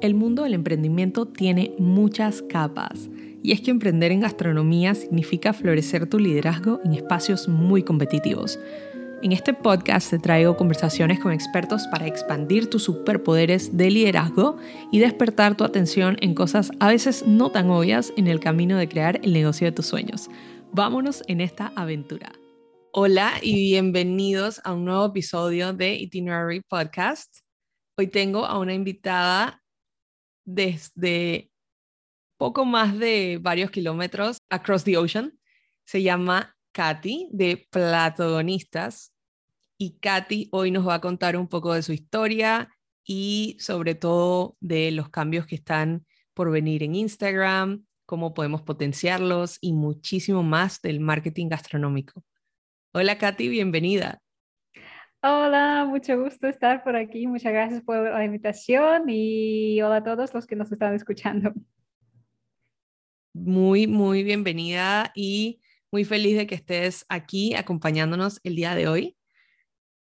El mundo del emprendimiento tiene muchas capas y es que emprender en gastronomía significa florecer tu liderazgo en espacios muy competitivos. En este podcast te traigo conversaciones con expertos para expandir tus superpoderes de liderazgo y despertar tu atención en cosas a veces no tan obvias en el camino de crear el negocio de tus sueños. Vámonos en esta aventura. Hola y bienvenidos a un nuevo episodio de Itinerary Podcast. Hoy tengo a una invitada desde poco más de varios kilómetros across the ocean. Se llama Katy de Platonistas y Katy hoy nos va a contar un poco de su historia y sobre todo de los cambios que están por venir en Instagram, cómo podemos potenciarlos y muchísimo más del marketing gastronómico. Hola Katy, bienvenida. Hola, mucho gusto estar por aquí. Muchas gracias por la invitación y hola a todos los que nos están escuchando. Muy, muy bienvenida y muy feliz de que estés aquí acompañándonos el día de hoy.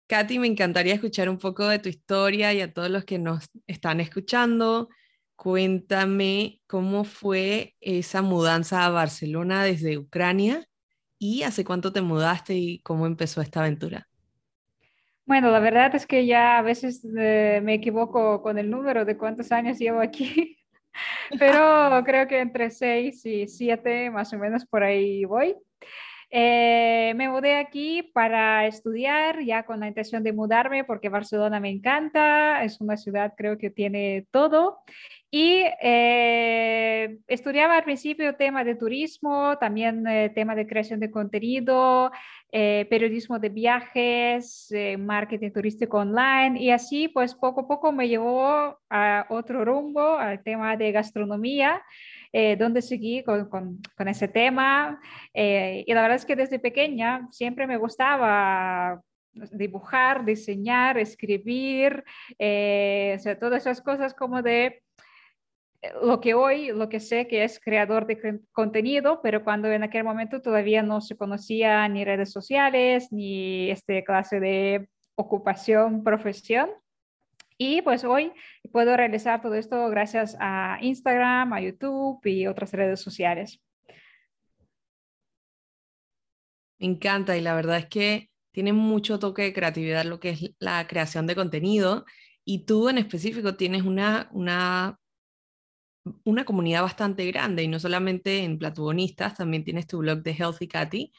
Katy, me encantaría escuchar un poco de tu historia y a todos los que nos están escuchando. Cuéntame cómo fue esa mudanza a Barcelona desde Ucrania y hace cuánto te mudaste y cómo empezó esta aventura. Bueno, la verdad es que ya a veces eh, me equivoco con el número de cuántos años llevo aquí, pero creo que entre seis y siete más o menos por ahí voy. Eh, me mudé aquí para estudiar, ya con la intención de mudarme porque Barcelona me encanta, es una ciudad creo que tiene todo. Y eh, estudiaba al principio tema de turismo, también eh, tema de creación de contenido, periodismo de viajes, marketing turístico online y así pues poco a poco me llevó a otro rumbo, al tema de gastronomía. Eh, donde seguí con, con, con ese tema. Eh, y la verdad es que desde pequeña siempre me gustaba dibujar, diseñar, escribir, eh, o sea, todas esas cosas como de lo que hoy, lo que sé que es creador de contenido, pero cuando en aquel momento todavía no se conocía ni redes sociales, ni este clase de ocupación, profesión. Y pues hoy puedo realizar todo esto gracias a Instagram, a YouTube y otras redes sociales. Me encanta y la verdad es que tiene mucho toque de creatividad lo que es la creación de contenido y tú en específico tienes una, una, una comunidad bastante grande y no solamente en Platubonistas, también tienes tu blog de Healthy Katy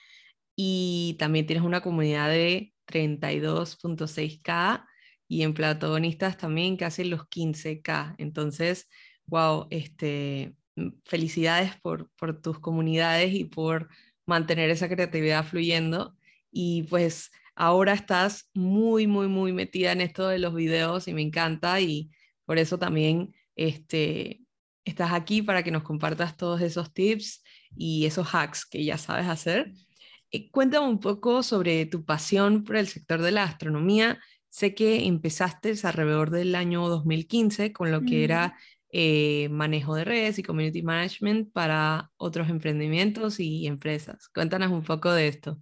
y también tienes una comunidad de 32.6k y en Platonistas también casi los 15K. Entonces, wow, este, mm, felicidades por, por tus comunidades y por mantener esa creatividad fluyendo. Y pues ahora estás muy, muy, muy metida en esto de los videos y me encanta y por eso también este, estás aquí para que nos compartas todos esos tips y esos hacks que ya sabes hacer. Eh, cuéntame un poco sobre tu pasión por el sector de la astronomía Sé que empezaste alrededor del año 2015 con lo que era eh, manejo de redes y community management para otros emprendimientos y empresas. Cuéntanos un poco de esto.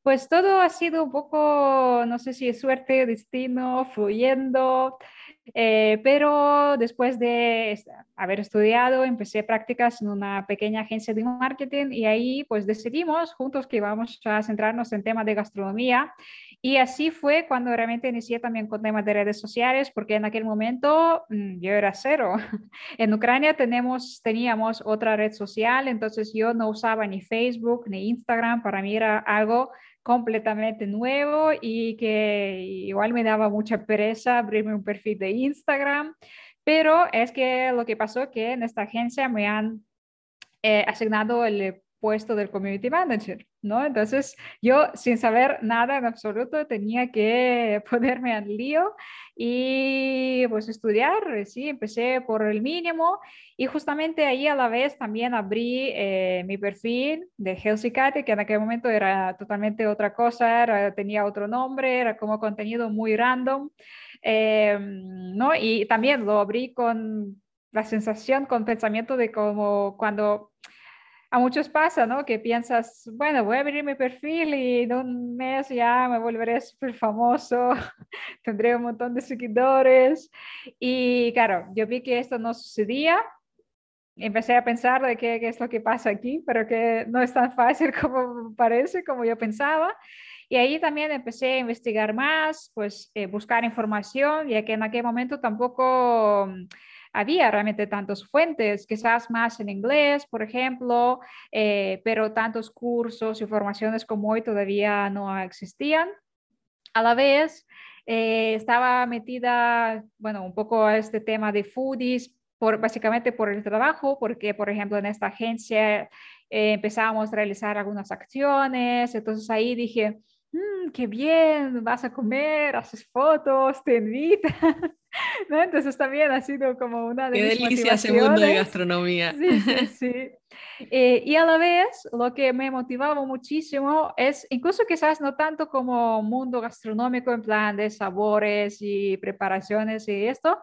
Pues todo ha sido un poco, no sé si es suerte, destino, fluyendo. Eh, pero después de haber estudiado, empecé prácticas en una pequeña agencia de marketing y ahí pues decidimos juntos que íbamos a centrarnos en temas de gastronomía. Y así fue cuando realmente inicié también con temas de redes sociales, porque en aquel momento mm, yo era cero. En Ucrania tenemos, teníamos otra red social, entonces yo no usaba ni Facebook ni Instagram, para mí era algo completamente nuevo y que igual me daba mucha pereza abrirme un perfil de Instagram, pero es que lo que pasó que en esta agencia me han eh, asignado el puesto del community manager, ¿no? Entonces yo sin saber nada en absoluto tenía que ponerme al lío y pues estudiar, sí, empecé por el mínimo y justamente ahí a la vez también abrí eh, mi perfil de Healthy Cat, que en aquel momento era totalmente otra cosa, era, tenía otro nombre, era como contenido muy random, eh, ¿no? Y también lo abrí con la sensación, con pensamiento de como cuando a muchos pasa, ¿no? Que piensas, bueno, voy a abrir mi perfil y en un mes ya me volveré súper famoso, tendré un montón de seguidores. Y claro, yo vi que esto no sucedía. Empecé a pensar de qué, es lo que pasa aquí, pero que no es tan fácil como parece, como yo pensaba. Y ahí también empecé a investigar más, pues eh, buscar información, ya que en aquel momento tampoco había realmente tantas fuentes, quizás más en inglés, por ejemplo, eh, pero tantos cursos y formaciones como hoy todavía no existían. A la vez, eh, estaba metida, bueno, un poco a este tema de foodies, por, básicamente por el trabajo, porque, por ejemplo, en esta agencia eh, empezamos a realizar algunas acciones, entonces ahí dije, mm, qué bien, vas a comer, haces fotos, te invitan. ¿no? Entonces también ha sido como una de Qué delicia ese mundo de gastronomía. Sí, sí, sí. Eh, y a la vez, lo que me motivaba muchísimo es, incluso quizás no tanto como mundo gastronómico en plan de sabores y preparaciones y esto,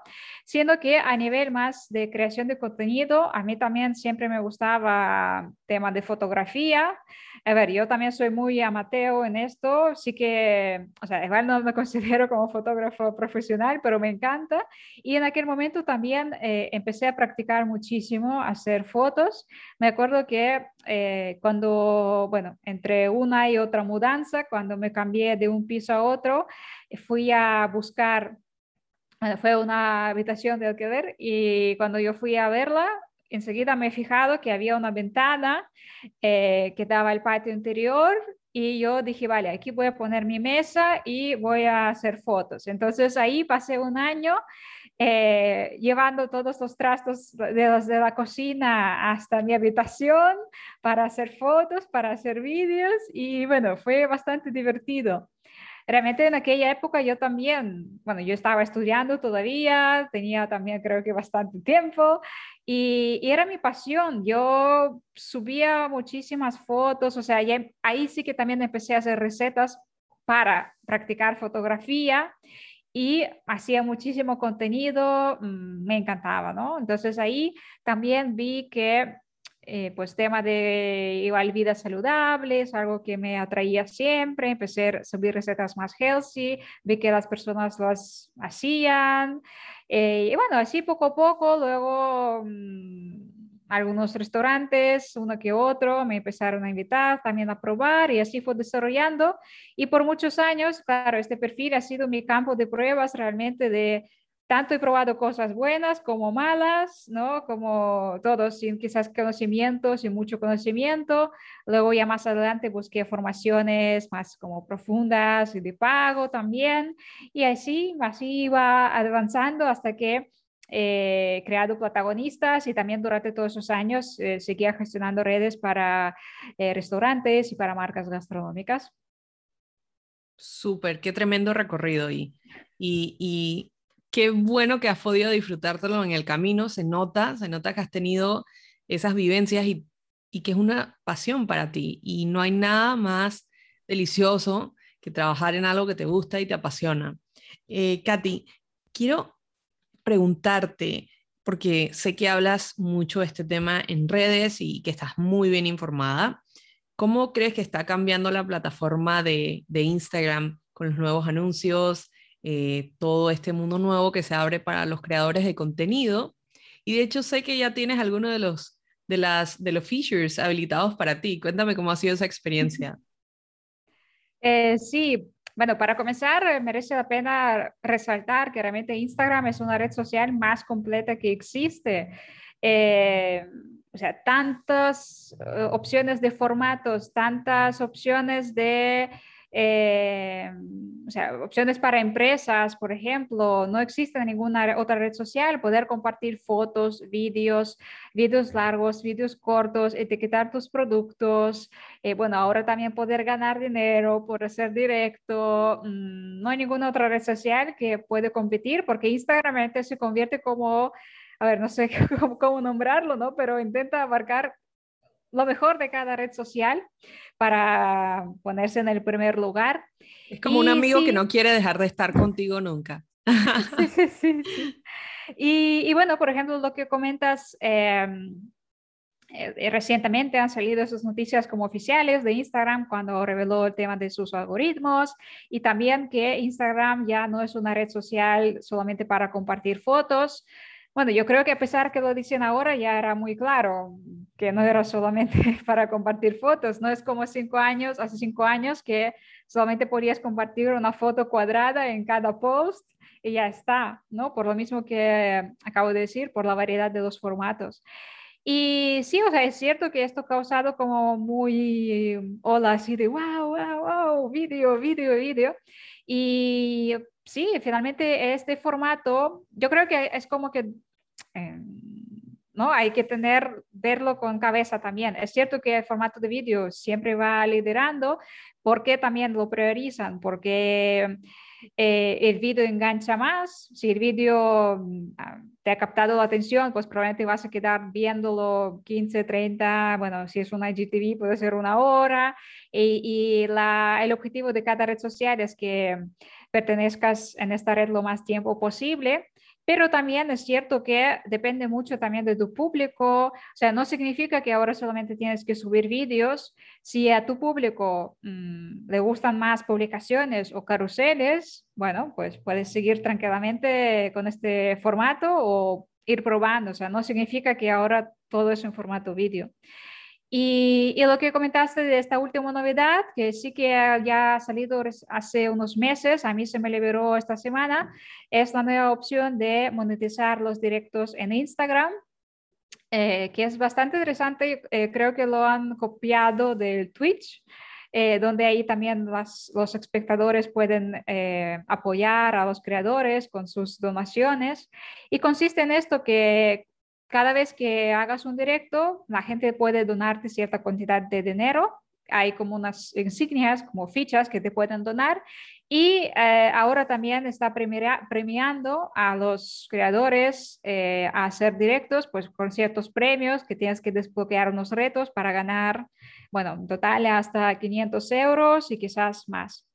siendo que a nivel más de creación de contenido, a mí también siempre me gustaba tema de fotografía. A ver, yo también soy muy amateur en esto, sí que, o sea, igual no me considero como fotógrafo profesional, pero me encanta. Y en aquel momento también eh, empecé a practicar muchísimo, hacer fotos. Me acuerdo que eh, cuando, bueno, entre una y otra mudanza, cuando me cambié de un piso a otro, fui a buscar fue una habitación de alquiler y cuando yo fui a verla, enseguida me he fijado que había una ventana eh, que daba al patio interior y yo dije, vale, aquí voy a poner mi mesa y voy a hacer fotos. Entonces ahí pasé un año eh, llevando todos los trastos desde la cocina hasta mi habitación para hacer fotos, para hacer vídeos y bueno, fue bastante divertido realmente en aquella época yo también, bueno, yo estaba estudiando todavía, tenía también creo que bastante tiempo y, era mi pasión. Yo subía muchísimas fotos, o sea, ahí sí que también empecé a hacer recetas para practicar fotografía y hacía muchísimo contenido, mm, me encantaba, ¿no? Entonces ahí también vi que eh, pues tema de igual vida saludable, es algo que me atraía siempre, empecé a subir recetas más healthy, vi que las personas las hacían, eh, y bueno, así poco a poco, luego mm, algunos restaurantes, uno que otro, me empezaron a invitar también a probar y así fue desarrollando. Y por muchos años, claro, este perfil ha sido mi campo de pruebas realmente de tanto he probado cosas buenas como malas, ¿no? Como todos sin quizás conocimiento, sin mucho conocimiento. Luego ya más adelante busqué formaciones más como profundas y de pago también. Y así, así iba avanzando hasta que eh, creado protagonistas y también durante todos esos años eh, seguía gestionando redes para eh, restaurantes y para marcas gastronómicas. Súper, qué tremendo recorrido y, y, y qué bueno que has podido disfrutártelo en el camino, se nota, se nota que has tenido esas vivencias y, que es una pasión para ti y no hay nada más delicioso que trabajar en algo que te gusta y te apasiona. Eh, Katy, quiero preguntarte, porque sé que hablas mucho de este tema en redes y que estás muy bien informada, ¿cómo crees que está cambiando la plataforma de, Instagram con los nuevos anuncios? Eh, todo este mundo nuevo que se abre para los creadores de contenido. Y de hecho sé que ya tienes alguno de los, de las, de los features habilitados para ti. Cuéntame cómo ha sido esa experiencia. Eh, sí, bueno, para comenzar, eh, merece la pena resaltar que realmente Instagram es una red social más completa que existe. o sea, tantas opciones de formatos, tantas opciones de eh, o sea, opciones para empresas, por ejemplo, no existe ninguna otra red social, poder compartir fotos, vídeos, vídeos largos, vídeos cortos, etiquetar tus productos, eh, bueno, ahora también poder ganar dinero por hacer directo, mm, no hay ninguna otra red social que puede competir porque Instagram se convierte como, a ver, no sé cómo, cómo nombrarlo, ¿no? Pero intenta abarcar lo mejor de cada red social para ponerse en el primer lugar. Es como un amigo que no quiere dejar de estar contigo nunca. Sí, sí, sí. Y, y, bueno, por ejemplo, lo que comentas, em, eh, recientemente han salido esas noticias como oficiales de Instagram cuando reveló el tema de sus algoritmos y también que Instagram ya no es una red social solamente para compartir fotos. Bueno, yo creo que a pesar que lo dicen ahora, ya era muy claro que no era solamente para compartir fotos, no es como cinco años, hace cinco años que solamente podías compartir una foto cuadrada en cada post y ya está, ¿no? Por lo mismo que acabo de decir, por la variedad de los formatos. Y sí, o sea, es cierto que esto ha causado como muy hola así de wow, wow, wow, vídeo, vídeo, vídeo. Y sí, finalmente este formato, yo creo que es como que, eh, ¿no? Hay que tener, verlo con cabeza también. Es cierto que el formato de vídeo siempre va liderando, porque también lo priorizan, porque eh, el vídeo engancha más. Si el vídeo ah, te ha captado la atención, pues probablemente vas a quedar viéndolo 15, 30, bueno, si es una IGTV puede ser una hora. Y, el objetivo de cada red social es que pertenezcas en esta red lo más tiempo posible. Pero también es cierto que depende mucho también de tu público. O sea, no significa que ahora solamente tienes que subir vídeos. Si a tu público mm, le gustan más publicaciones o carruseles, bueno, pues puedes seguir tranquilamente con este formato o ir probando. O sea, no significa que ahora todo es en formato vídeo. Y, lo que comentaste de esta última novedad, que sí que ya ha salido hace unos meses, a mí se me liberó esta semana, es la nueva opción de monetizar los directos en Instagram, eh, que es bastante interesante. Eh, creo que lo han copiado del Twitch. Eh, donde ahí también los espectadores pueden apoyar a los creadores con sus donaciones. Y consiste en esto que cada vez que hagas un directo, la gente puede donarte cierta cantidad de dinero. Hay como unas insignias, como fichas que te pueden donar. Y eh, ahora también está premiando a los creadores eh, a hacer directos, pues con ciertos premios que tienes que desbloquear unos retos para ganar, bueno, en total hasta 500 euros y quizás más.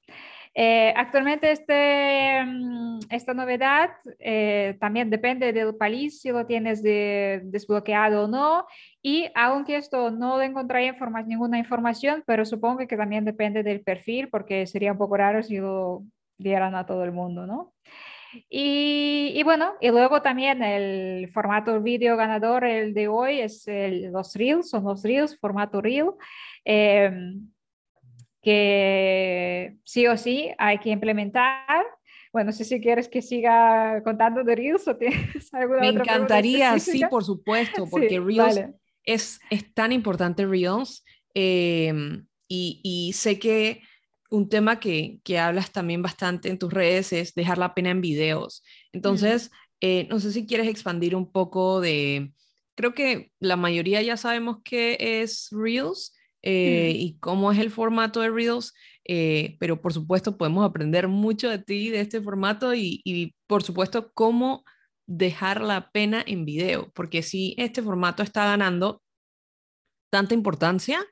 Eh, actualmente este, mm, esta novedad eh, también depende del país si lo tienes desbloqueado o no. Y aunque esto no encontré ninguna información, pero supongo que también depende del perfil porque sería un poco raro si lo dieran a todo el mundo, ¿no? Y, bueno, y luego también el formato vídeo ganador, el de hoy, es los Reels, son los Reels, formato Reel. Eh, que sí o sí hay que implementar. Bueno, no sé si quieres que siga contando de Reels o tienes alguna Me encantaría, sí, por supuesto, porque Reels es, es, tan importante, Reels. Em, y, y, sé que un tema que, que, hablas también bastante en tus redes es dejar la pena en videos. Entonces, eh, no sé si quieres expandir un poco de, creo que la mayoría ya sabemos qué es Reels, eh, y cómo es el formato de Reels, eh, pero por supuesto podemos aprender mucho de ti, de este formato y, y, por supuesto cómo dejar la pena en video, porque si este formato está ganando tanta importancia,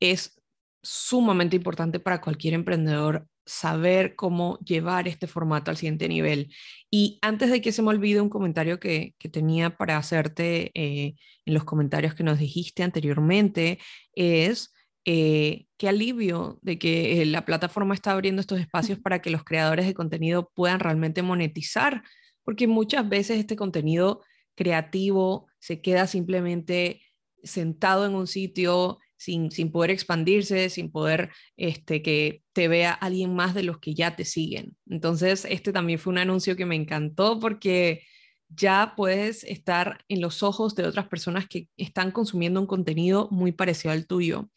es sumamente importante para cualquier emprendedor saber cómo llevar este formato al siguiente nivel. Y antes de que se me olvide un comentario que, que tenía para hacerte eh, en los comentarios que nos dijiste anteriormente, es eh, qué alivio de que eh, la plataforma está abriendo estos espacios para que los creadores de contenido puedan realmente monetizar, porque muchas veces este contenido creativo se queda simplemente sentado en un sitio sin, poder expandirse, sin poder este, que te vea alguien más de los que ya te siguen. Entonces, este también fue un anuncio que me encantó porque ya puedes estar en los ojos de otras personas que están consumiendo un contenido muy parecido al tuyo.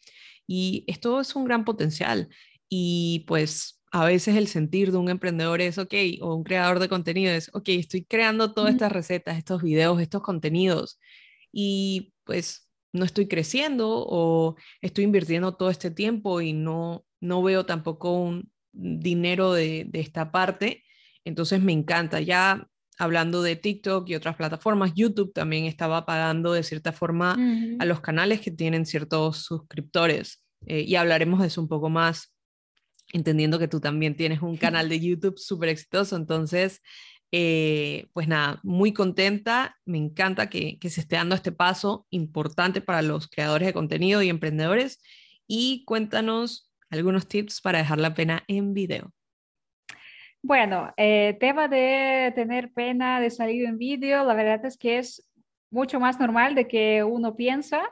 Y esto es un gran potencial. Y pues a veces el sentir de un emprendedor es, ok, o un creador de contenido es, ok, estoy creando todas estas recetas, estos videos, estos contenidos. Y pues no estoy creciendo o estoy invirtiendo todo este tiempo y no, no veo tampoco un dinero de, esta parte. Entonces me encanta. Ya hablando de TikTok y otras plataformas, YouTube también estaba pagando de cierta forma a los canales que tienen ciertos suscriptores. Eh, y hablaremos de eso un poco más, entendiendo que tú también tienes un canal de YouTube súper exitoso. Entonces, Eh, pues nada, muy contenta, me encanta que, se esté dando este paso importante para los creadores de contenido y emprendedores. Y cuéntanos algunos tips para dejar la pena en video. Bueno, eh, tema de tener pena de salir en vídeo, la verdad es que es mucho más normal de que uno piensa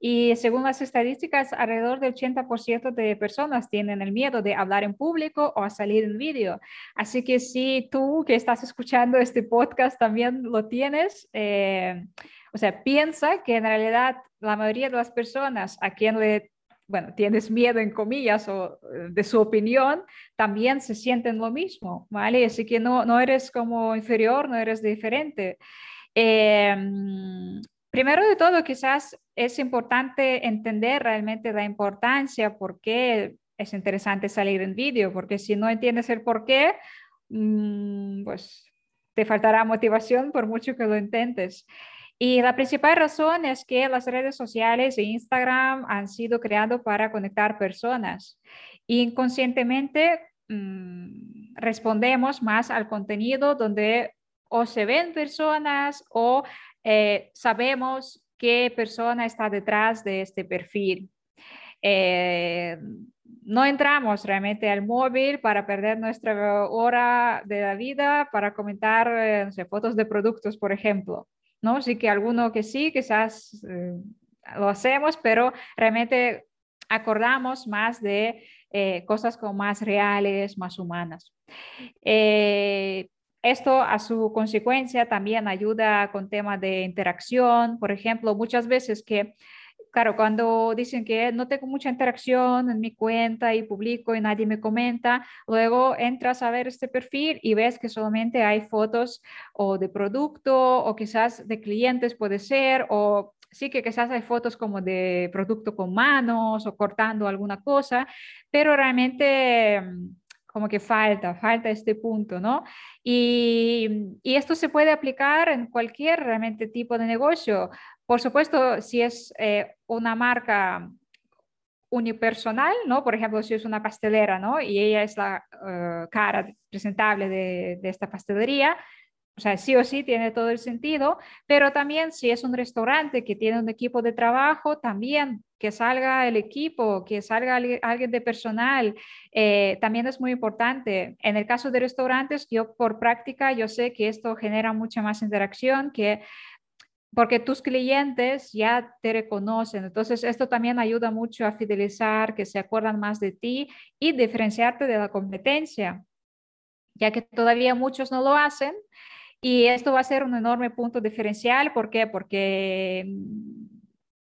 y según las estadísticas, alrededor del 80% de personas tienen el miedo de hablar en público o a salir en vídeo. Así que si tú que estás escuchando este podcast también lo tienes, eh, o sea, piensa que en realidad la mayoría de las personas a quien le bueno, tienes miedo en comillas o eh, de su opinión, también se sienten lo mismo, ¿vale? Así que no, no eres como inferior, no eres diferente. Em, primero de todo, quizás es importante entender realmente la importancia, por qué es interesante salir en vídeo, porque si no entiendes el por qué, mm, pues te faltará motivación por mucho que lo intentes. Y la principal razón es que las redes sociales e Instagram han sido creados para conectar personas. Inconscientemente mm, respondemos más al contenido donde o se ven personas o eh, sabemos qué persona está detrás de este perfil. Eh, no entramos realmente al móvil para perder nuestra hora de la vida para comentar eh, fotos de productos, por ejemplo. ¿no? Sí que alguno que sí, quizás eh, lo hacemos, pero realmente acordamos más de eh, cosas como más reales, más humanas. Eh, esto a su consecuencia también ayuda con temas de interacción, por ejemplo, muchas veces que claro, cuando dicen que no tengo mucha interacción en mi cuenta y publico y nadie me comenta, luego entras a ver este perfil y ves que solamente hay fotos o de producto o quizás de clientes puede ser o sí que quizás hay fotos como de producto con manos o cortando alguna cosa, pero realmente como que falta, falta este punto, ¿no? Y, y, esto se puede aplicar en cualquier realmente tipo de negocio. Por supuesto, si es eh, una marca unipersonal, ¿no? Por ejemplo, si es una pastelera, ¿no? Y ella es la eh, cara presentable de, de, esta pastelería, o sea, sí o sí tiene todo el sentido, pero también si es un restaurante que tiene un equipo de trabajo, también que salga el equipo, que salga alguien de personal, eh, también es muy importante. En el caso de restaurantes, yo por práctica, yo sé que esto genera mucha más interacción, que porque tus clientes ya te reconocen. Entonces, esto también ayuda mucho a fidelizar, que se acuerdan más de ti y diferenciarte de la competencia, ya que todavía muchos no lo hacen. Y esto va a ser un enorme punto diferencial. ¿Por qué? Porque mm,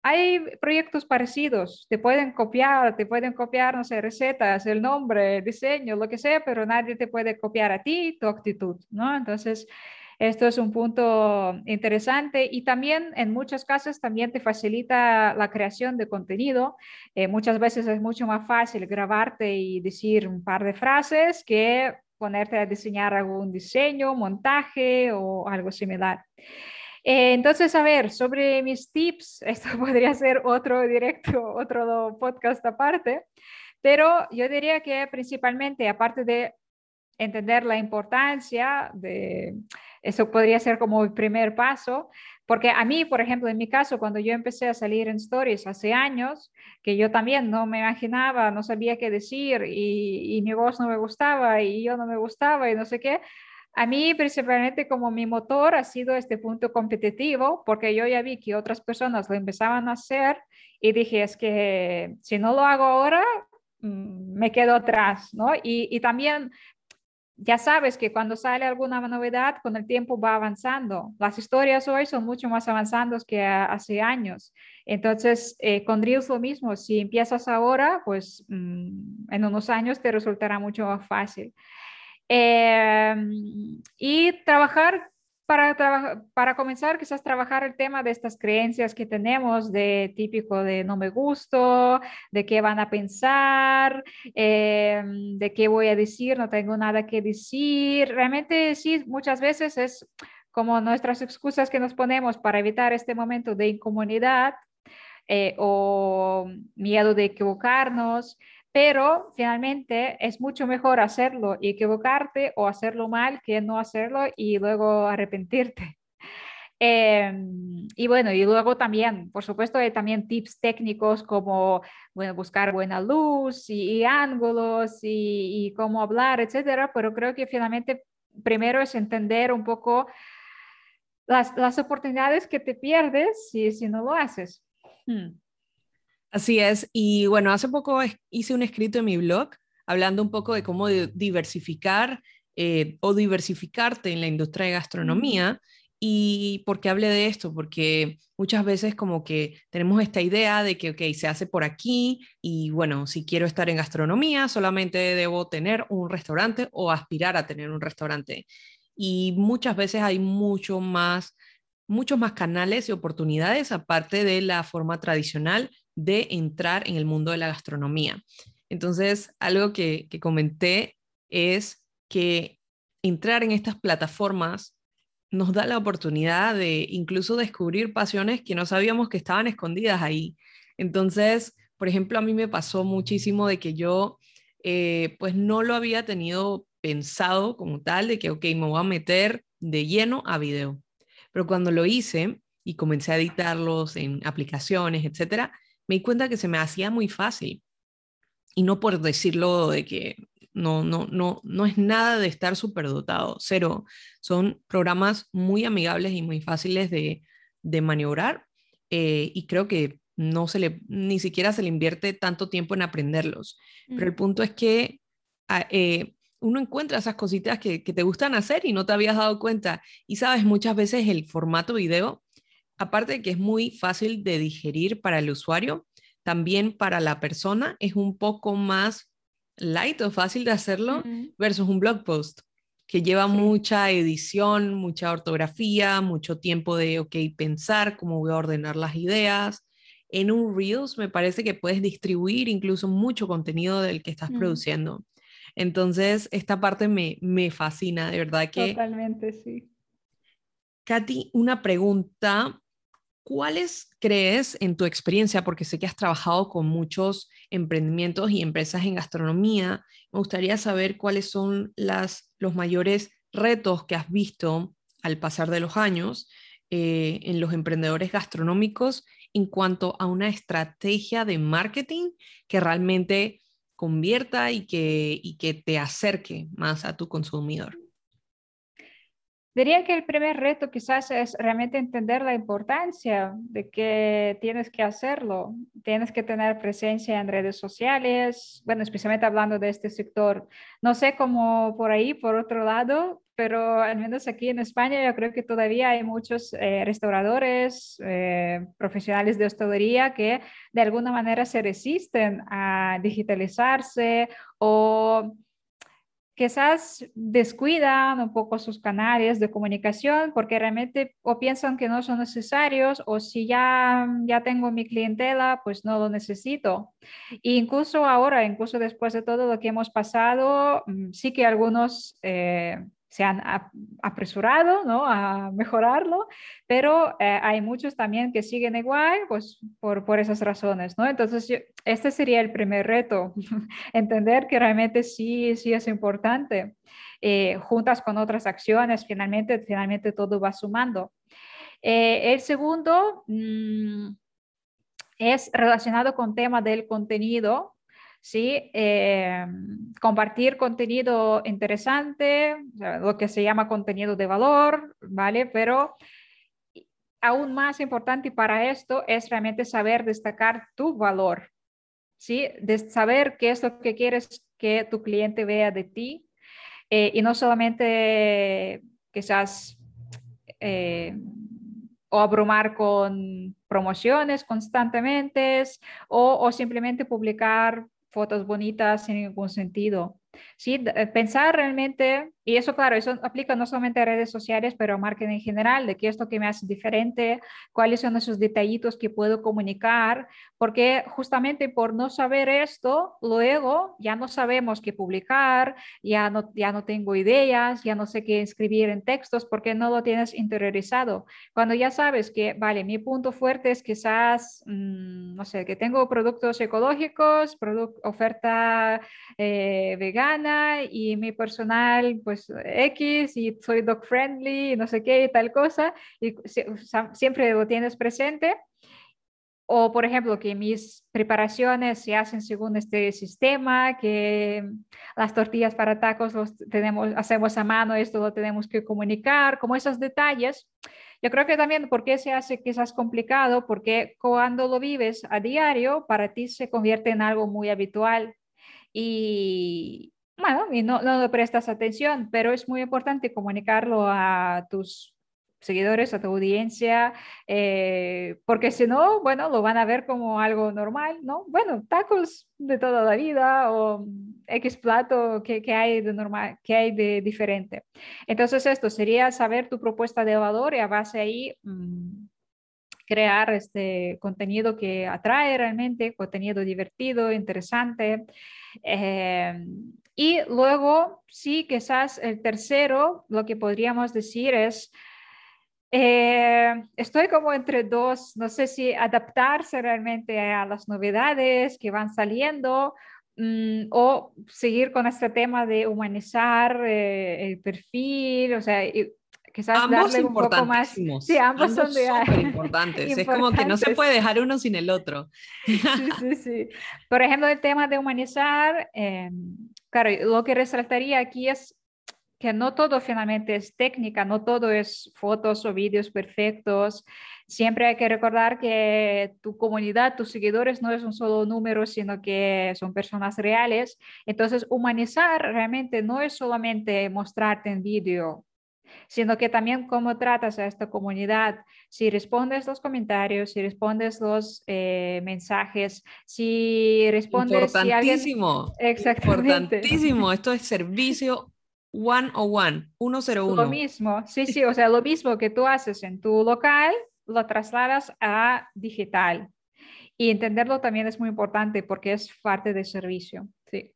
hay proyectos parecidos, te pueden copiar, te pueden copiar, no sé, recetas, el nombre, diseño, lo que sea, pero nadie te puede copiar a ti tu actitud, ¿no? Entonces, esto es un punto interesante y también en muchos casos también te facilita la creación de contenido. Eh, muchas veces es mucho más fácil grabarte y decir un par de frases que ponerte a diseñar algún diseño, montaje o algo similar. Eh, entonces, a ver, sobre mis tips, esto podría ser otro directo, otro podcast aparte, pero yo diría que principalmente, aparte de entender la importancia de eso podría ser como el primer paso, porque a mí, por ejemplo, en mi caso, cuando yo empecé a salir en stories hace años, que yo también no me imaginaba, no sabía qué decir y, mi voz no me gustaba y yo no me gustaba y no sé qué, a mí principalmente como mi motor ha sido este punto competitivo, porque yo ya vi que otras personas lo empezaban a hacer y dije, es que si no lo hago ahora, mm, me quedo atrás, ¿no? Y, y también ya sabes que cuando sale alguna novedad, con el tiempo va avanzando. Las historias hoy son mucho más avanzadas que hace años. Entonces, eh, con Reels lo mismo, si empiezas ahora, pues mm, en unos años te resultará mucho más fácil. Em, y trabajar para, para comenzar, quizás trabajar el tema de estas creencias que tenemos de típico de no me gusto, de qué van a pensar, em, de qué voy a decir, no tengo nada que decir. Realmente sí, muchas veces es como nuestras excusas que nos ponemos para evitar este momento de incomodidad eh, o miedo de equivocarnos, pero finalmente es mucho mejor hacerlo y equivocarte o hacerlo mal que no hacerlo y luego arrepentirte. Em, y bueno, y luego también, por supuesto, hay también tips técnicos como bueno, buscar buena luz y, ángulos y, cómo hablar, etcétera, pero creo que finalmente primero es entender un poco las, las oportunidades que te pierdes si, si no lo haces. Hmm. Así es. Y bueno, hace poco hice un escrito en mi blog hablando un poco de cómo diversificar eh, o diversificarte en la industria de gastronomía. ¿Y por qué hablé de esto? Porque muchas veces como que tenemos esta idea de que, ok, se hace por aquí y bueno, si quiero estar en gastronomía, solamente debo tener un restaurante o aspirar a tener un restaurante. Y muchas veces hay mucho más, muchos más canales y oportunidades aparte de la forma tradicional de entrar en el mundo de la gastronomía. Entonces, algo que, comenté es que entrar en estas plataformas nos da la oportunidad de incluso descubrir pasiones que no sabíamos que estaban escondidas ahí. Entonces, por ejemplo, a mí me pasó muchísimo de que yo, eh, pues no lo había tenido pensado como tal, de que, ok, me voy a meter de lleno a video. Pero cuando lo hice y comencé a editarlos en aplicaciones, etcétera, me di cuenta que se me hacía muy fácil. Y no por decirlo de que no, no, no, no es nada de estar superdotado, cero. Son programas muy amigables y muy fáciles de, de maniobrar eh, y creo que no se le, ni siquiera se le invierte tanto tiempo en aprenderlos. Pero el mm. punto es que ah, eh, uno encuentra esas cositas que, que, te gustan hacer y no te habías dado cuenta. Y sabes, muchas veces el formato video aparte de que es muy fácil de digerir para el usuario, también para la persona es un poco más light o fácil de hacerlo versus un blog post que lleva mucha edición, mucha ortografía, mucho tiempo de, ok, pensar cómo voy a ordenar las ideas. En un Reels me parece que puedes distribuir incluso mucho contenido del que estás produciendo. Entonces, esta parte me, me fascina, de verdad que... Totalmente, sí. Katy, una pregunta ¿Cuáles crees en tu experiencia, porque sé que has trabajado con muchos emprendimientos y empresas en gastronomía, me gustaría saber cuáles son los mayores retos que has visto al pasar de los años eh, en los emprendedores gastronómicos en cuanto a una estrategia de marketing que realmente convierta y que te acerque más a tu consumidor. Diría que el primer reto quizás es realmente entender la importancia de que tienes que hacerlo. Tienes que tener presencia en redes sociales, bueno, especialmente hablando de este sector. No sé cómo por ahí, por otro lado, pero al menos aquí en España yo creo que todavía hay muchos eh, restauradores, eh, profesionales de hostelería que de alguna manera se resisten a digitalizarse o quizás descuidan un poco sus canales de comunicación porque realmente o piensan que no son necesarios o si ya, ya tengo mi clientela, pues no lo necesito. E incluso ahora, incluso después de todo lo que hemos pasado, mm, sí que algunos eh, se han apresurado ¿no? a mejorarlo, pero eh, hay muchos también que siguen igual, pues por, por esas razones, ¿no? Entonces, este sería el primer reto, entender que realmente sí, sí es importante. Eh, juntas con otras acciones, finalmente, finalmente todo va sumando. Eh, el segundo mm, es relacionado con tema del contenido, ¿sí? Eh, compartir contenido interesante, lo que se llama contenido de valor, ¿vale? Pero aún más importante para esto es realmente saber destacar tu valor, ¿sí? De saber qué es lo que quieres que tu cliente vea de ti eh, y no solamente quizás eh, o abrumar con promociones constantemente o, o simplemente publicar fotos bonitas sin ningún sentido. ¿sí? Eh, pensar realmente, y eso claro, eso aplica no solamente a redes sociales, pero a marketing en general, de qué es lo que me hace diferente, cuáles son esos detallitos que puedo comunicar, porque justamente por no saber esto, luego ya no sabemos qué publicar, ya no, ya no tengo ideas, ya no sé qué escribir en textos, porque no lo tienes interiorizado. Cuando ya sabes que, vale, mi punto fuerte es quizás, mm, no sé, que tengo productos ecológicos, oferta eh, vegana y mi personal, pues X y soy dog friendly y no sé qué y tal cosa, y siempre lo tienes presente. O, por ejemplo, que mis preparaciones se hacen según este sistema, que las tortillas para tacos los tenemos, hacemos a mano, esto lo tenemos que comunicar, como esos detalles. Yo creo que también, ¿por qué se hace quizás complicado? Porque cuando lo vives a diario, para ti se convierte en algo muy habitual. Y, bueno, y no, no le prestas atención, pero es muy importante comunicarlo a tus seguidores, a tu audiencia, eh, porque si no, bueno, lo van a ver como algo normal, ¿no? Bueno, tacos de toda la vida o X plato que, que hay de normal, que hay de diferente. Entonces esto sería saber tu propuesta de valor y a base ahí mmm, crear este contenido que atrae realmente, contenido divertido, interesante. Eh, y luego, sí, quizás el tercero, lo que podríamos decir es, eh, estoy como entre dos, no sé si adaptarse realmente a las novedades que van saliendo mm, o seguir con este tema de humanizar eh, el perfil, o sea, quizás ambos darle un poco más. Sí, ambos, son de súper importantes. es como que no se puede dejar uno sin el otro. sí, sí, sí. Por ejemplo, el tema de humanizar, eh, claro, lo que resaltaría aquí es que no todo finalmente es técnica, no todo es fotos o vídeos perfectos. Siempre hay que recordar que tu comunidad, tus seguidores no es un solo número, sino que son personas reales. Entonces, humanizar realmente no es solamente mostrarte en vídeo sino que también cómo tratas a esta comunidad, si respondes los comentarios, si respondes los eh, mensajes, si respondes... Importantísimo. Si Exactamente. Importantísimo. Esto es servicio one on one, 101. Lo mismo, sí, sí, o sea, lo mismo que tú haces en tu local, lo trasladas a digital. Y entenderlo también es muy importante porque es parte del servicio, sí.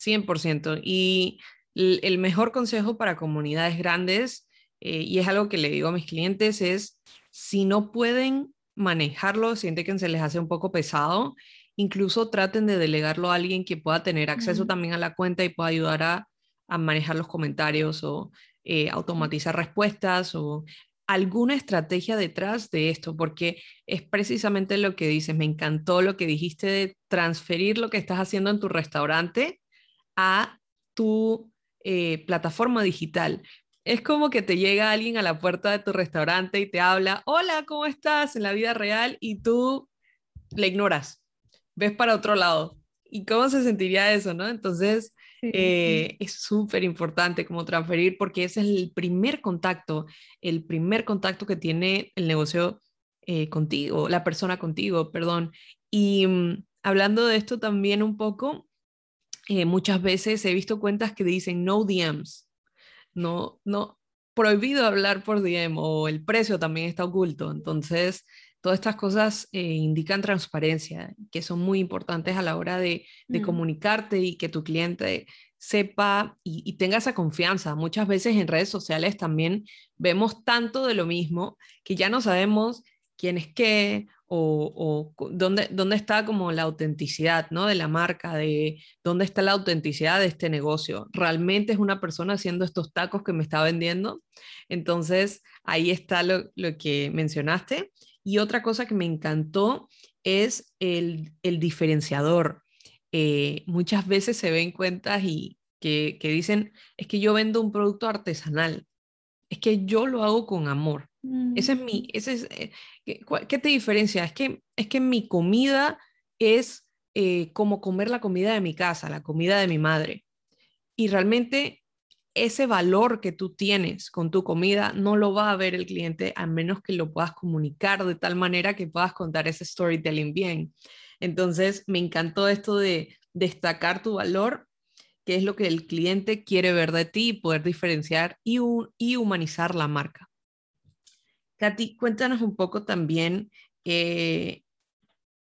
100%. Y el mejor consejo para comunidades grandes, eh, y es algo que le digo a mis clientes, es si no pueden manejarlo, sienten que se les hace un poco pesado, incluso traten de delegarlo a alguien que pueda tener acceso también a la cuenta y pueda ayudar a, manejar los comentarios o eh, automatizar respuestas o alguna estrategia detrás de esto, porque es precisamente lo que dices, me encantó lo que dijiste de transferir lo que estás haciendo en tu restaurante a tu eh, plataforma digital. Es como que te llega alguien a la puerta de tu restaurante y te habla, hola, ¿cómo estás? en la vida real y tú le ignoras, ves para otro lado. ¿Y cómo se sentiría eso, no? Entonces, eh, es súper importante como transferir porque ese es el primer contacto, el primer contacto que tiene el negocio eh, contigo, la persona contigo, perdón. Y mm, hablando de esto también un poco, eh, muchas veces he visto cuentas que dicen no DMs, no, no, prohibido hablar por DM o el precio también está oculto. Entonces, todas estas cosas eh, indican transparencia, que son muy importantes a la hora de, mm. comunicarte y que tu cliente sepa y, y, tenga esa confianza. Muchas veces en redes sociales también vemos tanto de lo mismo que ya no sabemos quién es qué o, dónde, dónde está como la autenticidad ¿no? de la marca, de dónde está la autenticidad de este negocio. ¿Realmente es una persona haciendo estos tacos que me está vendiendo? Entonces, ahí está lo, que mencionaste. Y otra cosa que me encantó es el, diferenciador. Eh, muchas veces se ven cuentas y que, que dicen, es que yo vendo un producto artesanal, es que yo lo hago con amor. Ese es mm. mi, ese es, ¿qué, te diferencia? Es que, es que mi comida es eh, como comer la comida de mi casa, la comida de mi madre. Y realmente ese valor que tú tienes con tu comida no lo va a ver el cliente a menos que lo puedas comunicar de tal manera que puedas contar ese storytelling bien. Entonces, me encantó esto de destacar tu valor qué es lo que el cliente quiere ver de ti, poder diferenciar y humanizar la marca. Katy, cuéntanos un poco también eh,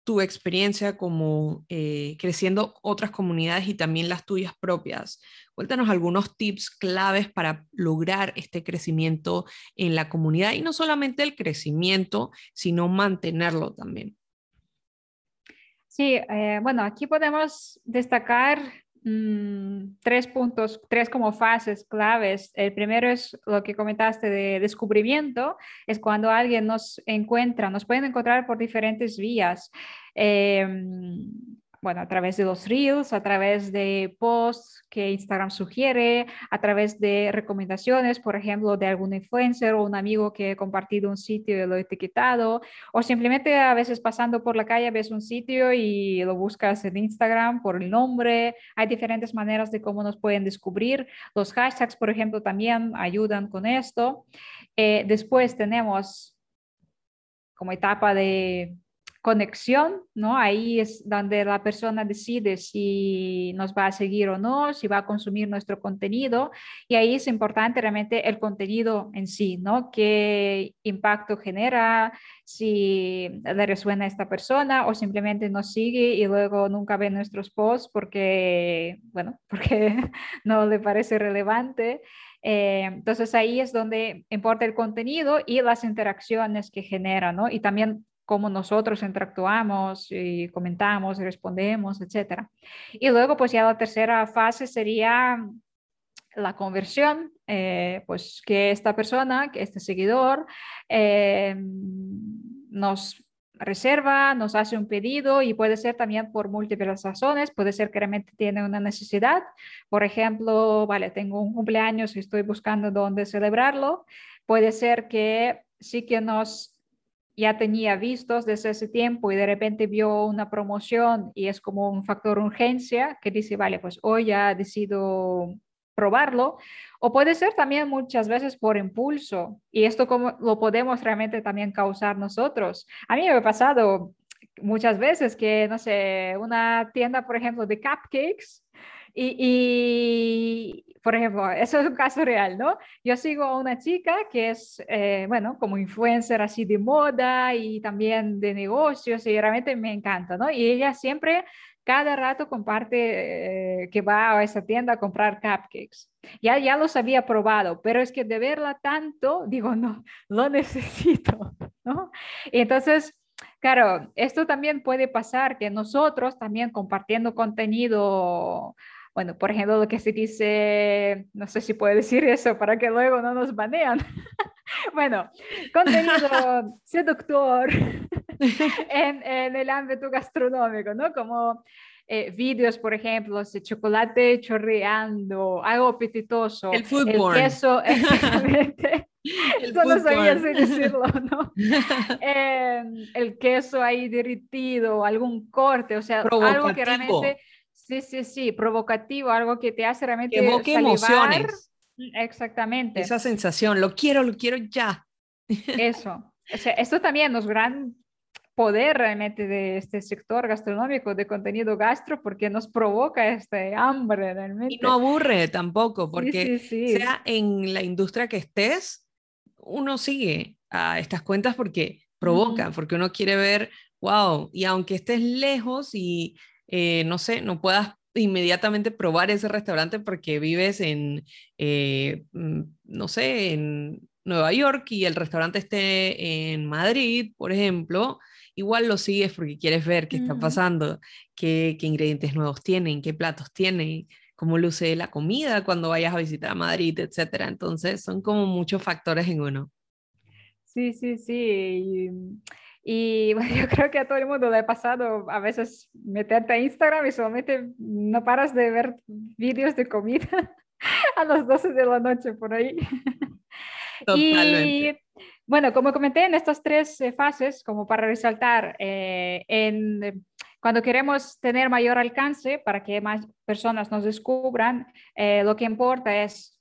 tu experiencia como eh, creciendo otras comunidades y también las tuyas propias. Cuéntanos algunos tips claves para lograr este crecimiento en la comunidad y no solamente el crecimiento, sino mantenerlo también. Sí, eh, bueno, aquí podemos destacar Mm, tres puntos, tres como fases claves. El primero es lo que comentaste de descubrimiento, es cuando alguien nos encuentra, nos pueden encontrar por diferentes vías. Em, bueno, a través de los reels, a través de posts que Instagram sugiere, a través de recomendaciones, por ejemplo, de algún influencer o un amigo que ha compartido un sitio y lo ha etiquetado, o simplemente a veces pasando por la calle ves un sitio y lo buscas en Instagram por el nombre. Hay diferentes maneras de cómo nos pueden descubrir. Los hashtags, por ejemplo, también ayudan con esto. Eh, después tenemos como etapa de conexión, ¿no? Ahí es donde la persona decide si nos va a seguir o no, si va a consumir nuestro contenido. Y ahí es importante realmente el contenido en sí, ¿no? ¿Qué impacto genera? Si le resuena a esta persona o simplemente nos sigue y luego nunca ve nuestros posts porque, bueno, porque no le parece relevante. Eh, entonces ahí es donde importa el contenido y las interacciones que genera, ¿no? Y también cómo nosotros interactuamos y comentamos respondemos, etc. Y luego, pues ya la tercera fase sería la conversión, eh, pues que esta persona, que este seguidor, eh, nos reserva, nos hace un pedido y puede ser también por múltiples razones, puede ser que realmente tiene una necesidad, por ejemplo, vale, tengo un cumpleaños y estoy buscando dónde celebrarlo, puede ser que sí que nos ya tenía vistos desde ese tiempo y de repente vio una promoción y es como un factor urgencia que dice, vale, pues hoy ya decido probarlo. O puede ser también muchas veces por impulso y esto como lo podemos realmente también causar nosotros. A mí me ha pasado muchas veces que, no sé, una tienda, por ejemplo, de cupcakes y, por ejemplo, eso es un caso real, ¿no? Yo sigo a una chica que es, eh, bueno, como influencer así de moda y también de negocios y realmente me encanta, ¿no? Y ella siempre, cada rato comparte eh, que va a esa tienda a comprar cupcakes. Ya, ya los había probado, pero es que de verla tanto, digo, no, lo necesito, ¿no? Y entonces... Claro, esto también puede pasar que nosotros también compartiendo contenido bueno, por ejemplo, lo que se dice, no sé si puedo decir eso para que luego no nos banean. bueno, contenido seductor en, en, el ámbito gastronómico, ¿no? Como eh, vídeos, por ejemplo, de chocolate chorreando, algo apetitoso. El fútbol. El queso, exactamente. El no sabía decirlo, ¿no? eh, el queso ahí derritido, algún corte, o sea, algo que realmente Sí, sí, sí, provocativo, algo que te hace realmente que evoque emociones. Exactamente. Esa sensación, lo quiero, lo quiero ya. Eso. O sea, esto también nos gran poder realmente de este sector gastronómico, de contenido gastro, porque nos provoca este hambre realmente. Y no aburre tampoco, porque sea en la industria que estés, uno sigue a estas cuentas porque provoca, porque uno quiere ver, wow, y aunque estés lejos y eh, no sé, no puedas inmediatamente probar ese restaurante porque vives en, eh, mm, no sé, en Nueva York y el restaurante esté en Madrid, por ejemplo, igual lo sigues porque quieres ver qué está mm. pasando, qué, qué, ingredientes nuevos tienen, qué platos tienen, cómo luce la comida cuando vayas a visitar Madrid, etcétera. Entonces, son como muchos factores en uno. Sí, sí, sí. Y bueno, yo creo que a todo el mundo le ha pasado a veces meterte a Instagram y solamente no paras de ver vídeos de comida a las 12 de la noche por ahí. Totalmente. Y bueno, como comenté en estas tres eh, fases, como para resaltar, eh, en, cuando queremos tener mayor alcance para que más personas nos descubran, eh, lo que importa es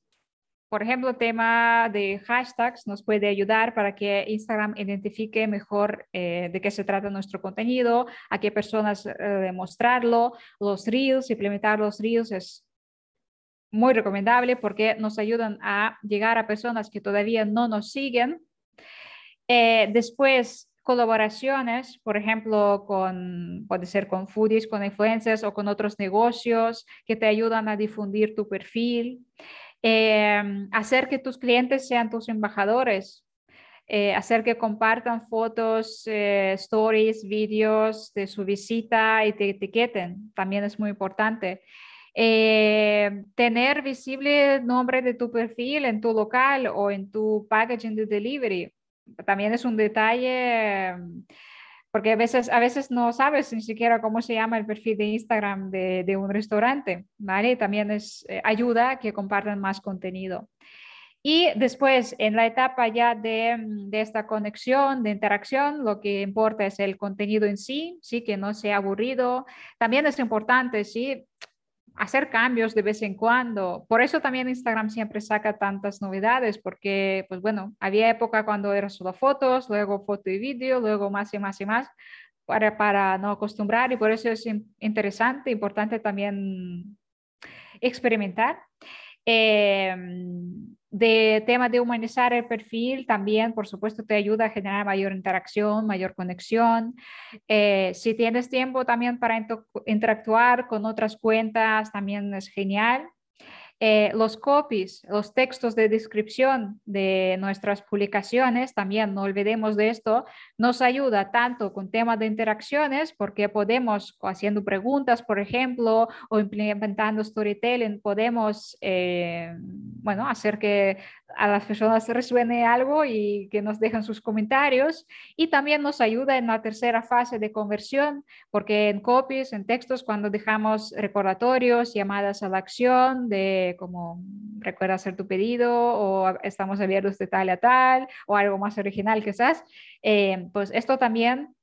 por ejemplo, tema de hashtags nos puede ayudar para que Instagram identifique mejor eh, de qué se trata nuestro contenido, a qué personas eh, mostrarlo. Los reels, implementar los reels es muy recomendable porque nos ayudan a llegar a personas que todavía no nos siguen. Eh, después, colaboraciones, por ejemplo, con, puede ser con foodies, con influencers o con otros negocios que te ayudan a difundir tu perfil. Eh, hacer que tus clientes sean tus embajadores, eh, hacer que compartan fotos, eh, stories, vídeos de su visita y te etiqueten, también es muy importante. tener visible el nombre de tu perfil en tu local o en tu packaging de delivery, también es un detalle porque a veces, a veces no sabes ni siquiera cómo se llama el perfil de Instagram de, un restaurante, ¿vale? También es eh, ayuda que compartan más contenido. Y después, en la etapa ya de, de, esta conexión, de interacción, lo que importa es el contenido en sí, sí, que no sea aburrido. También es importante, sí, hacer cambios de vez en cuando. Por eso también Instagram siempre saca tantas novedades, porque, pues bueno, había época cuando era solo fotos, luego foto y vídeo, luego más y más y más, para, para no acostumbrar y por eso es interesante, importante también experimentar. Eh, de tema de humanizar el perfil también, por supuesto, te ayuda a generar mayor interacción, mayor conexión. Eh, si tienes tiempo también para interactuar con otras cuentas, también es genial. Eh, los copies, los textos de descripción de nuestras publicaciones, también no olvidemos de esto, nos ayuda tanto con temas de interacciones, porque podemos, haciendo preguntas, por ejemplo, o implementando storytelling, podemos, eh, bueno, hacer que a las personas resuene algo y que nos dejen sus comentarios. Y también nos ayuda en la tercera fase de conversión, porque en copies, en textos, cuando dejamos recordatorios, llamadas a la acción de como recuerda hacer tu pedido o estamos abiertos de tal a tal o algo más original quizás, eh, pues esto también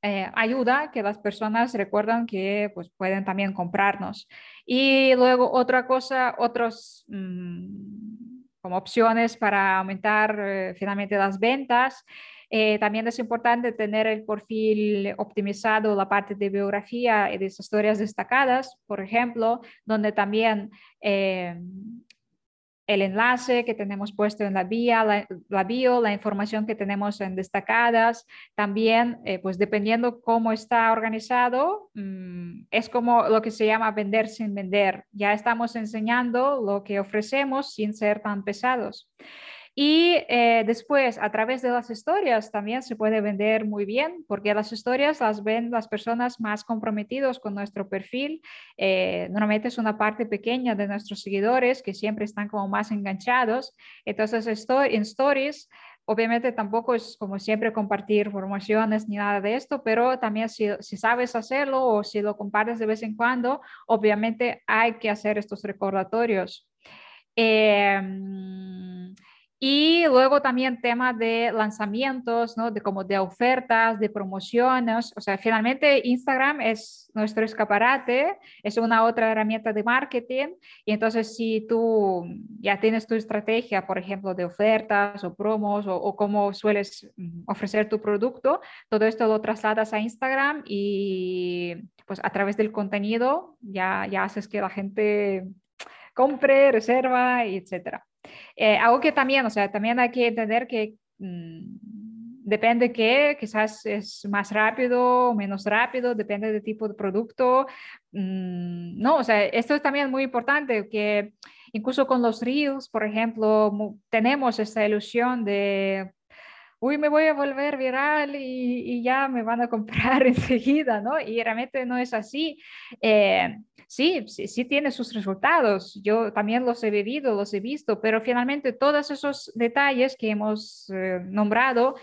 eh, ayuda que las personas recuerdan que pues, pueden también comprarnos. Y luego otra cosa, otros... Mm, como opciones para aumentar eh, finalmente las ventas. Eh, también es importante tener el perfil optimizado, la parte de biografía y de historias destacadas, por ejemplo, donde también eh, el enlace que tenemos puesto en la, vía, la, bio, la información que tenemos en destacadas, también, eh, pues dependiendo cómo está organizado, mm, es como lo que se llama vender sin vender. Ya estamos enseñando lo que ofrecemos sin ser tan pesados. Y eh, después, a través de las historias, también se puede vender muy bien, porque las historias las ven las personas más comprometidos con nuestro perfil. Eh, normalmente es una parte pequeña de nuestros seguidores que siempre están como más enganchados. Entonces, en stories... Obviamente tampoco es como siempre compartir formaciones ni nada de esto, pero también si, si, sabes hacerlo o si lo compartes de vez en cuando, obviamente hay que hacer estos recordatorios. Eh, y luego también tema de lanzamientos, ¿no? De como de ofertas, de promociones. O sea, finalmente Instagram es nuestro escaparate, es una otra herramienta de marketing. Y entonces si tú ya tienes tu estrategia, por ejemplo, de ofertas o promos o, o cómo sueles mm, ofrecer tu producto, todo esto lo trasladas a Instagram y pues a través del contenido ya, ya haces que la gente compre, reserva, etcétera. Eh, algo que también, o sea, también hay que entender que mm, depende que quizás es más rápido o menos rápido, depende del tipo de producto. Mm, no, o sea, esto es también muy importante que incluso con los reels, por ejemplo, tenemos esta ilusión de uy, me voy a volver viral y, ya me van a comprar enseguida, ¿no? Y realmente no es así. Eh, sí, sí, sí, tiene sus resultados. Yo también los he vivido, los he visto, pero finalmente todos esos detalles que hemos eh, nombrado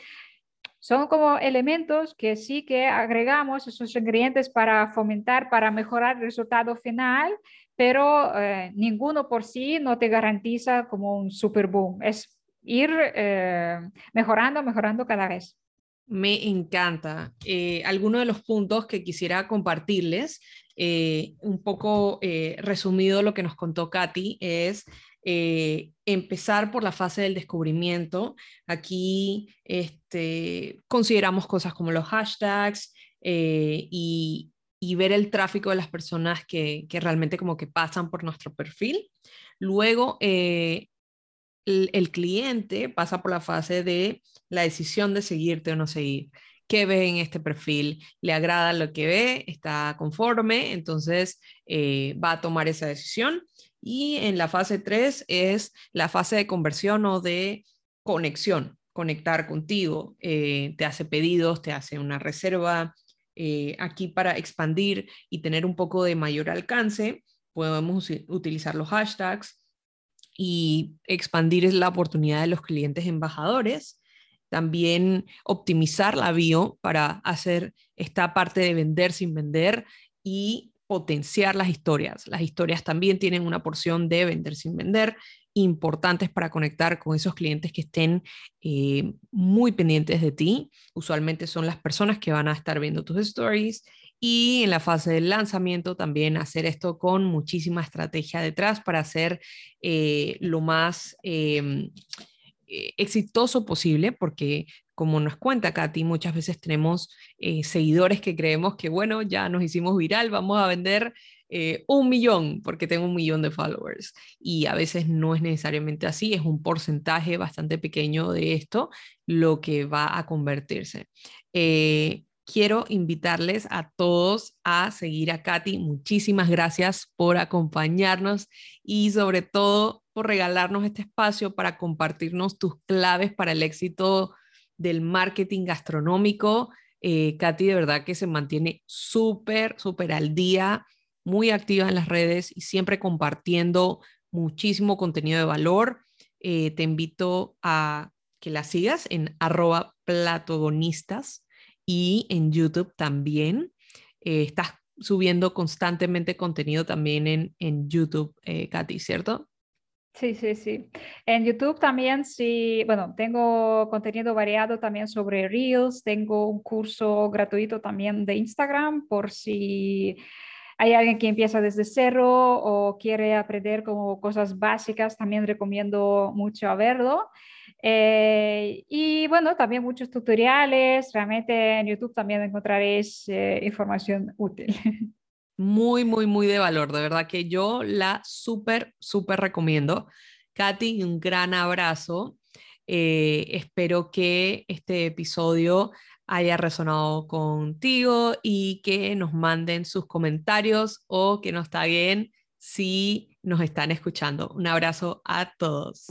son como elementos que sí que agregamos esos ingredientes para fomentar, para mejorar el resultado final, pero eh, ninguno por sí no te garantiza como un super boom. Es ir eh, mejorando, mejorando cada vez. Me encanta. Eh, algunos de los puntos que quisiera compartirles, eh, un poco resumido lo que nos contó Katy, es empezar por la fase del descubrimiento. Aquí este, consideramos cosas como los hashtags y ver el tráfico de las personas que, realmente como que pasan por nuestro perfil. Luego, eh, el, cliente pasa por la fase de la decisión de seguirte o no seguir. ¿Qué ve en este perfil? ¿Le agrada lo que ve? ¿Está conforme? Entonces eh, va a tomar esa decisión. Y en la fase 3 es la fase de conversión o de conexión, conectar contigo. Eh, te hace pedidos, te hace una reserva. Eh, aquí para expandir y tener un poco de mayor alcance, podemos utilizar los hashtags, y expandir la oportunidad de los clientes embajadores. También optimizar la bio para hacer esta parte de vender sin vender y potenciar las historias. Las historias también tienen una porción de vender sin vender importantes para conectar con esos clientes que estén eh, muy pendientes de ti. Usualmente son las personas que van a estar viendo tus stories y en la fase del lanzamiento también hacer esto con muchísima estrategia detrás para hacer eh, lo más em, eh, exitoso posible, porque como nos cuenta Katy, muchas veces tenemos eh, seguidores que creemos que, bueno, ya nos hicimos viral, vamos a vender un millón porque tengo un millón de followers. Y a veces no es necesariamente así, es un porcentaje bastante pequeño de esto lo que va a convertirse quiero invitarles a todos a seguir a Katy. Muchísimas gracias por acompañarnos y sobre todo por regalarnos este espacio para compartirnos tus claves para el éxito del marketing gastronómico. Eh, Katy de verdad que se mantiene súper, súper al día, muy activa en las redes y siempre compartiendo muchísimo contenido de valor. Eh, te invito a que la sigas en arroba platogonistas y en YouTube también. Eh, estás subiendo constantemente contenido también en, en YouTube, eh, Katy, ¿cierto? Sí, sí, sí. En YouTube también, sí, bueno, tengo contenido variado también sobre Reels, tengo un curso gratuito también de Instagram por si hay alguien que empieza desde cero o quiere aprender como cosas básicas, también recomiendo mucho verlo. Eh, y bueno, también muchos tutoriales, realmente en YouTube también encontraréis eh, información útil. Muy, muy, muy de valor, de verdad que yo la súper, súper recomiendo. Katy, un gran abrazo. Eh, espero que este episodio haya resonado contigo y que nos manden sus comentarios o que nos taguen si nos están escuchando. Un abrazo a todos.